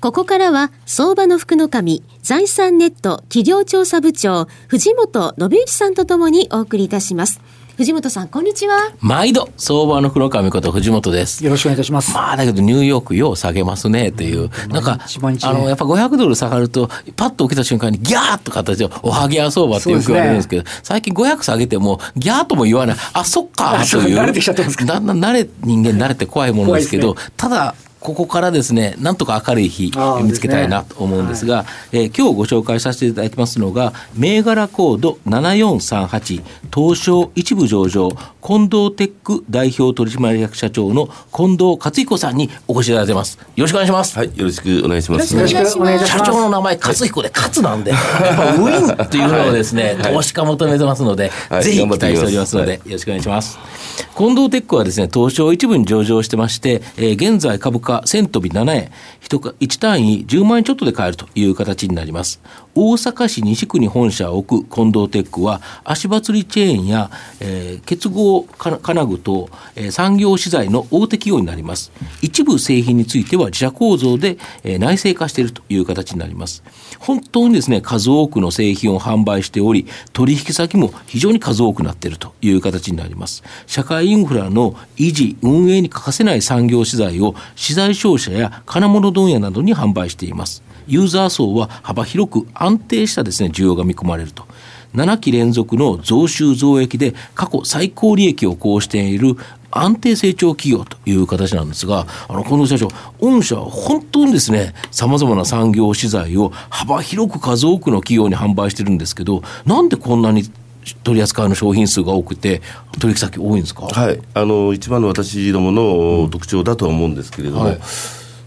ここからは相場の福の神財産ネット企業調査部長藤本信之さんとともにお送りいたします藤本さん、こんにちは。毎度、相場の黒上こと藤本です。よろしくお願いいたします。まあ、だけどニューヨークよう下げますねっていう。なんか、あの、やっぱ500ドル下がると、パッと起きた瞬間にギャーっと形で、おはぎや相場ってよく言われるんですけど、ね、最近500下げても、ギャーとも言わない。あ、そっかという。慣れてきちゃってますかだんだん慣れ、人間慣れて怖いものですけど、ね、ただ、ここからですね、なんとか明るい日見つけたいなと思うんですが、す、ねはい、えー、今日ご紹介させていただきますのが、銘柄コード7438、東証一部上場、近藤テック代表取締役社長の近藤克彦さんにお越しいただいてます。よろしくお願いします。はい、よろしくお願いします。よろしくお願いします。社長の名前、克彦で勝なんで、ウィンっていうのをですね、投資家求めてますので、はい、ぜひ期待しておりますので、よろしくお願いします。近藤テックはですね、東証一部に上場してまして、えー、現在株価1000飛び7円、1単位10万円ちょっとで買えるという形になります。大阪市西区に本社を置く近藤テックは、足場釣りチェーンや、えー、結合金具と、えー、産業資材の大手企業になります。一部製品については自社構造で、えー、内製化しているという形になります。本当にですね、数多くの製品を販売しており、取引先も非常に数多くなっているという形になります。社会インフラの維持、運営に欠かせない産業資材を資材商社や金物問屋などに販売しています。ユーザー層は幅広く安定したですね、需要が見込まれると。7期連続の増収増益で過去最高利益を講している安定成長企業という形なんですが、あの、近藤社長、御社は本当にですね、様々な産業資材を幅広く数多くの企業に販売してるんですけど、なんでこんなに取り扱いの商品数が多くて、取引先多いんですか、はい、あの一番の私どもの特徴だとは思うんですけれども、はい。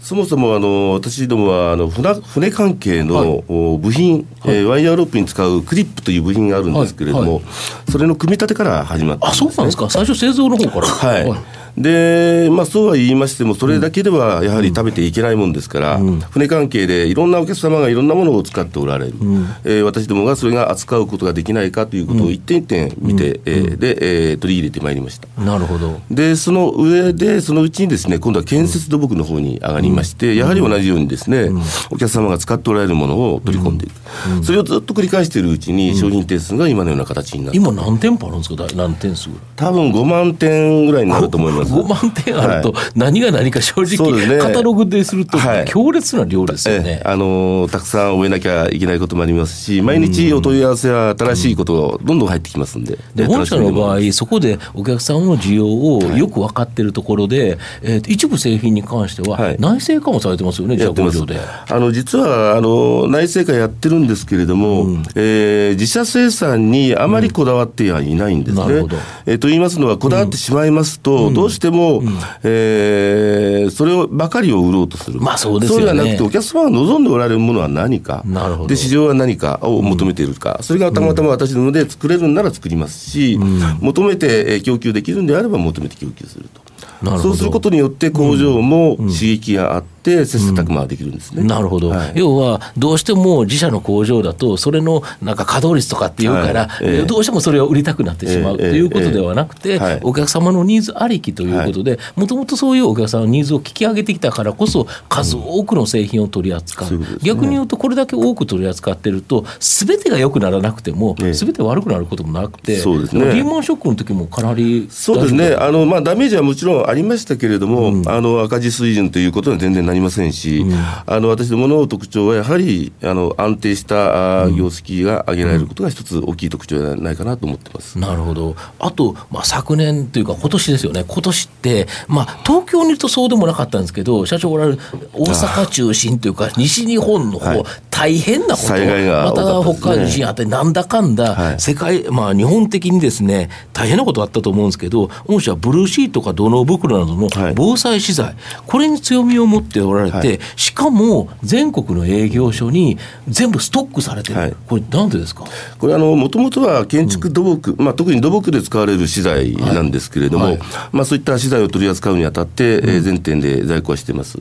そもそもあの私どもはあの船船関係の部品、はい、えー、ワイヤーロープに使うクリップという部品があるんですけれども、はい。はい、それの組み立てから始まった、ね、あそうなんですか。最初製造の方から。はいで、まあ、そうは言いましても、それだけではやはり食べていけないもんですから、うん、船関係でいろんなお客様がいろんなものを使っておられる、うん、えー、私どもがそれが扱うことができないかということを一点一点見て、うん、えー、で、えー、取り入れてまいりました。なるほど。で、その上で、そのうちにですね、今度は建設土木の方に上がりまして、やはり同じようにですね、お客様が使っておられるものを取り込んでいく、それをずっと繰り返しているうちに、商品点数が今のような形になって今、何店舗あるんですか、何点数多分5万点ぐらいになると思います。5万点あると、何が何か正直、ね、カタログですると、強烈な量ですよね、あのたくさん終えなきゃいけないこともありますし、毎日お問い合わせは新しいことがどんどん入ってきますんで、で本社の場合、そこでお客さんの需要をよく分かっているところで、えー、一部製品に関しては、内製化もされてますよね、自社工場で。あの実はあの内製化やってるんですけれども、うん、えー、自社生産にあまりこだわってはいないんですね。うん、えー、と言いますのは、こだわってしまいますと、うん、どうしても、うん。えー、それをばかりを売ろうとする、まあそうですよね、そうではなくて、お客様が望んでおられるものは何か、なるほど。で市場は何かを求めているか、うん、それがたまたま私どもで作れるんなら作りますし、うん、求めて供給できるんであれば求めて供給すると。そうすることによって工場も刺激があって、切磋琢磨できるんですね、うん、なるほど、はい、要はどうしても自社の工場だとそれのなんか稼働率とかっていうから、はい。えー、どうしてもそれを売りたくなってしまう、ということではなくて、お客様のニーズありきということでもともとそういうお客様のニーズを聞き上げてきたからこそ数多くの製品を取り扱う、うん、逆に言うとこれだけ多く取り扱ってると全てが良くならなくても全て悪くなることもなくて、そうですね、リーマンショックの時もかなりそうですね。あの、まあ、ダメージはもちろんありましたけれども、うん、あの赤字水準ということは全然なりませんし、うん。あの私どもの特徴はやはりあの安定した業績が上げられることが一つ大きい特徴ではないかなと思ってます、なるほど、あと、まあ、昨年というか、今年ですよね、今年って、まあ、東京にいるとそうでもなかったんですけど、社長おられる大阪中心というか、西日本の方、はい、大変なこと、また北海道地震あって、なんだかんだ、世界、まあ、日本的にですね、大変なことあったと思うんですけど、御社はブルーシートか土の袋などの防災資材、これに強みを持っておられて、しかも全国の営業所に全部ストックされてる、これ、なんでですか？これ、もともとは建築土木、うん、まあ、特に土木で使われる資材なんですけれども、まあ、そういった資材を取り扱うにあたって、うん、全店で在庫はしてます。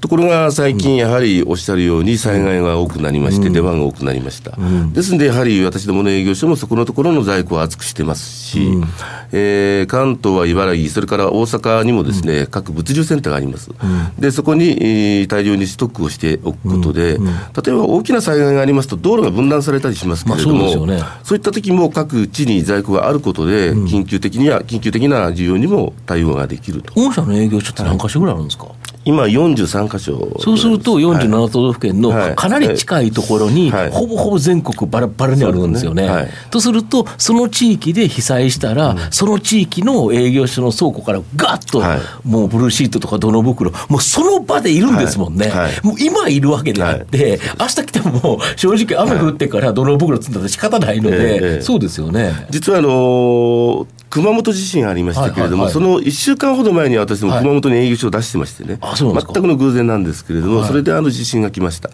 ところが最近、やはりおっしゃるように、災害が多くなりまして、出番が多くなりました。ですので、やはり私どもの営業所もそこのところの在庫を厚くしてますし、うん、えー、関東は茨城、それから大阪にもですね、うん、各物流センターがあります。うん、で、そこに、えー、大量にストックをしておくことで、例えば大きな災害がありますと、道路が分断されたりしますけれども、まあそうね、そういった時も各地に在庫があることで、緊急的には、緊急的な需要にも対応ができると。御社の営業所って何箇所ぐらいあるんですか、はい今43箇所。そうすると47都道府県のかなり近いところに、ほぼほぼ全国バラバラにあるんですよね。ね。はい、とすると、その地域で被災したら、うん、その地域の営業所の倉庫からガッと、はい、もうブルーシートとか泥袋、もうその場でいるんですもんね。はい、もう今いるわけであって、明日来ても正直雨降ってから泥袋積んだら仕方ないので、そうですよね。実はあのー熊本地震ありましたけれども、その1週間ほど前に私も熊本に営業所を出してましてね、全くの偶然なんですけれども、それであの地震が来ました、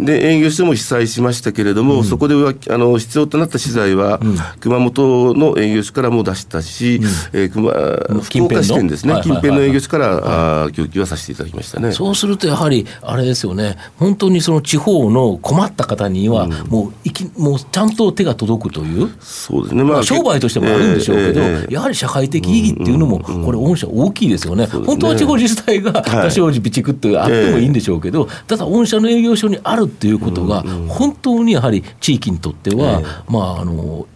で営業所も被災しましたけれども、そこではあの必要となった資材は、熊本の営業所からも出したし、え熊福岡支店ですね、近辺の営業所から、あ供給はさせていただきましたね。そうするとやはり、あれですよね、本当にその地方の困った方には、もういきもうちゃんと手が届くという、そうですね、まあ、商売としてもあるんでしょうけど、やはり社会的意義っていうのも、これ、御社大きいですよね、本当は地方自治体が多少備蓄ってあってもいいんでしょうけど、ただ、御社の営業所にあるっていうことが、本当にやはり地域にとっては、まあ、あの、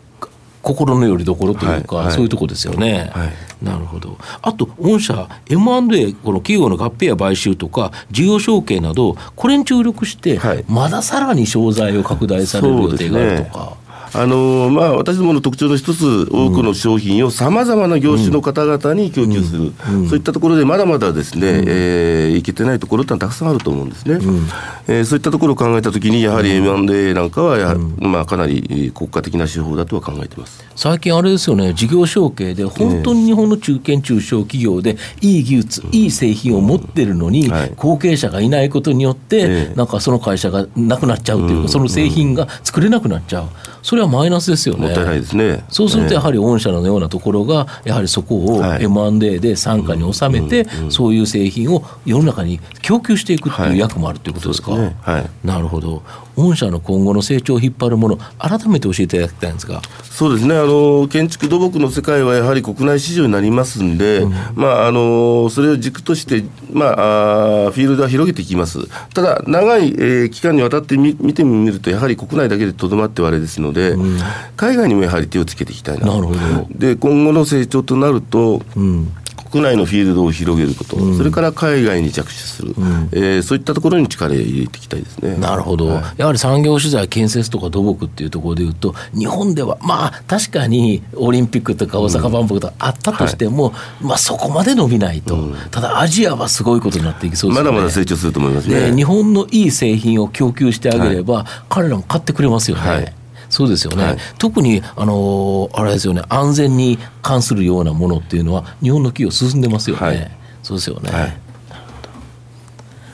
心のよりどころというか、はいはい、そういうところですよね。はい、なるほど。あと、御社、M&A、この企業の合併や買収とか、事業承継など、これに注力して、まださらに商材を拡大される予定があるとか。あのまあ、私どもの特徴の一つ、多くの商品をさまざまな業種の方々に供給する、そういったところで、まだまだですね、うん、えー、いけてないところってのはたくさんあると思うんですね。うん、えー、そういったところを考えたときに、やはり M&A なんかはまあ、かなり国家的な手法だとは考えてます。最近、あれですよね、事業承継で、本当に日本の中堅・中小企業で、いい技術、いい製品を持ってるのに、はい、後継者がいないことによって、なんかその会社がなくなっちゃうというか、その製品が作れなくなっちゃう。それはマイナスですよね。もったいないですね。そうするとやはり御社のようなところがやはりそこを M&A で傘下に収めて、そういう製品を世の中に供給していくっていう役もあるということですか？はい、はい、なるほど。御社の今後の成長を引っ張るもの、改めて教えていただきたいんですが。そうですね。あの、建築土木の世界はやはり国内市場になりますんで、うん、まあ、あのそれを軸として、まあ、あフィールドは広げていきます、ただ、長い、えー、期間にわたってみ見てみると、やはり国内だけでとどまってはあれですので、うん、海外にもやはり手をつけていきたいななるほど。で今後の成長となると、うん国内のフィールドを広げること、うん、それから海外に着手する、うん、えー、そういったところに力を入れていきたいですね。なるほど、はい、やはり産業取材、建設とか土木っていうところでいうと、日本では、まあ、確かにオリンピックとか大阪万博とかあったとしても、うんはい、まあ、そこまで伸びないと、ただ、アジアはすごいことになっていきそうですね。まだまだ成長すると思いますね。日本のいい製品を供給してあげれば、はい、彼らも買ってくれますよね。はいそうですよね、はい、特にあのあれですよね。安全に関するようなものっていうのは日本の企業進んでますよね、はい、そうですよね、はい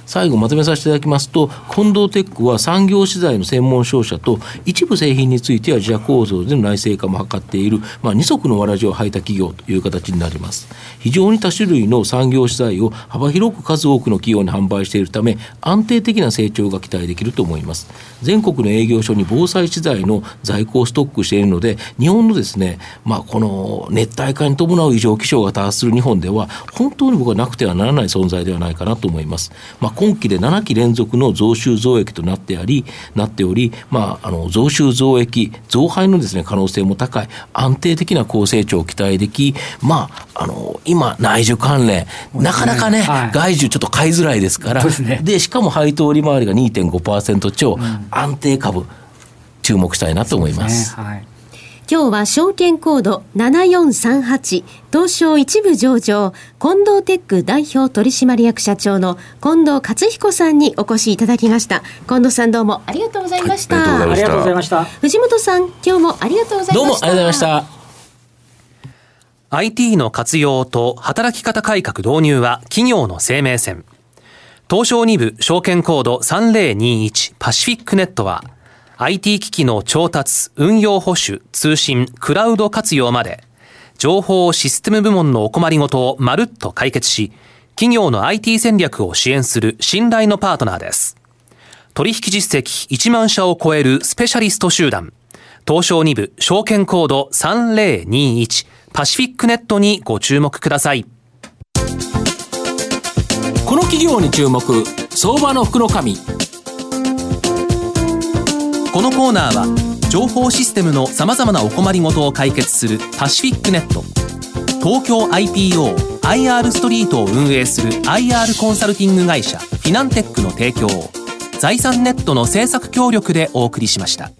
最後まとめさせていただきますと近藤テックは産業資材の専門商社と一部製品については自社構造での内製化も図っている、まあ、二足のわらじを履いた企業という形になります。非常に多種類の産業資材を幅広く数多くの企業に販売しているため安定的な成長が期待できると思います。全国の営業所に防災資材の在庫をストックしているので日本のですね、まあ、この熱帯化に伴う異常気象が多発する日本では本当に僕はなくてはならない存在ではないかなと思います、まあ今期で7期連続の増収増益となってあり、なっており、まあ、あの、増収増益、増配のですね、可能性も高い、安定的な高成長を期待でき、まあ、あの、今、内需関連、なかなかね、はい、外需ちょっと買いづらいですから、で、ね、しかも配当利回りが2.5%超、うん、安定株、注目したいなと思います。すね。はい今日は証券コード7438東証一部上場近藤テック代表取締役社長の近藤克彦さんにお越しいただきました。近藤さんどうもありがとうございました、はい、ありがとうございました。藤本さん今日もありがとうございました。どうもありがとうございました。IT の活用と働き方改革導入は企業の生命線。東証2部証券コード3021パシフィックネットは IT 機器の調達、運用保守、通信、クラウド活用まで、情報システム部門のお困りごとをまるっと解決し、企業の IT 戦略を支援する信頼のパートナーです。取引実績1万社を超えるスペシャリスト集団、東証2部証券コード3021パシフィックネットにご注目ください。この企業に注目、相場の福の神。このコーナーは情報システムのさまざまなお困りごとを解決するパシフィックネット東京 IPOIR ストリートを運営する IR コンサルティング会社フィナンテックの提供を財産ネットの政策協力でお送りしました。